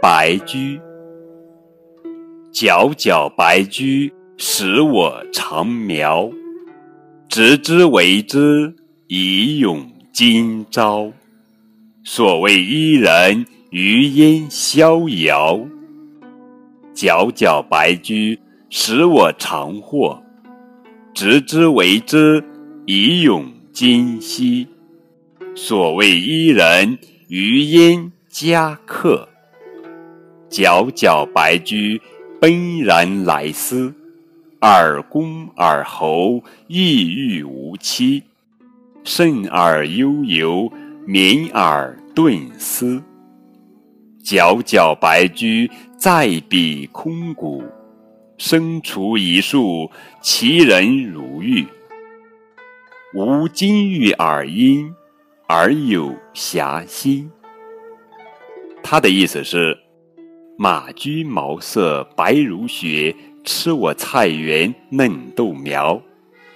白驹，皎皎白驹，使我长苗。直之为之，以咏今朝。所谓伊人，余音逍遥。皎皎白驹，使我长获。直之为之，以咏今夕。所谓伊人，余烟嘉客。皎皎白驹，奔然来思。尔公尔侯，意欲无期。甚而悠游，敏而顿思。皎皎白驹，在彼空谷。生除一树，其人如玉。无金玉耳音，而有遐心。他的意思是：马驹毛色白如雪。吃我菜园嫩豆苗，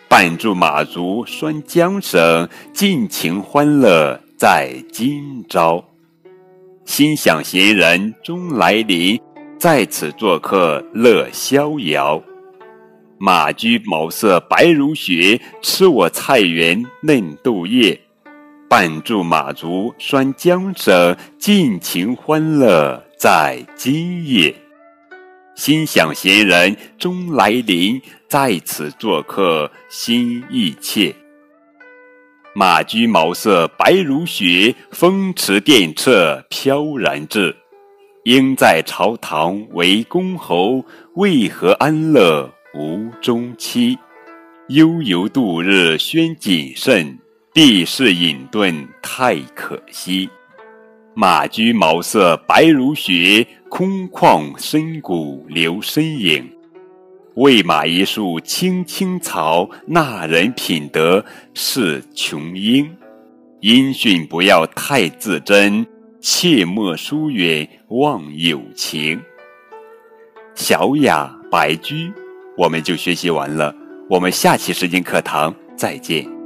伴住马足拴缰绳，尽情欢乐在今朝。心想闲人终来临，在此做客乐逍遥。马驹毛色白如雪，吃我菜园嫩豆叶，伴住马足拴缰绳，尽情欢乐在今夜。心想闲人终来临，在此做客心意切。马驹毛色白如雪，风驰电掣飘然至。应在朝堂为公侯，为何安乐无终期？悠游度日宣谨慎，避世隐遁太可惜。马驹毛色白如雪，空旷深谷留身影。喂马一树青青草，那人品德是琼英。音讯不要太自珍，切莫疏远忘友情。小雅白驹，我们就学习完了。我们下期时间课堂再见。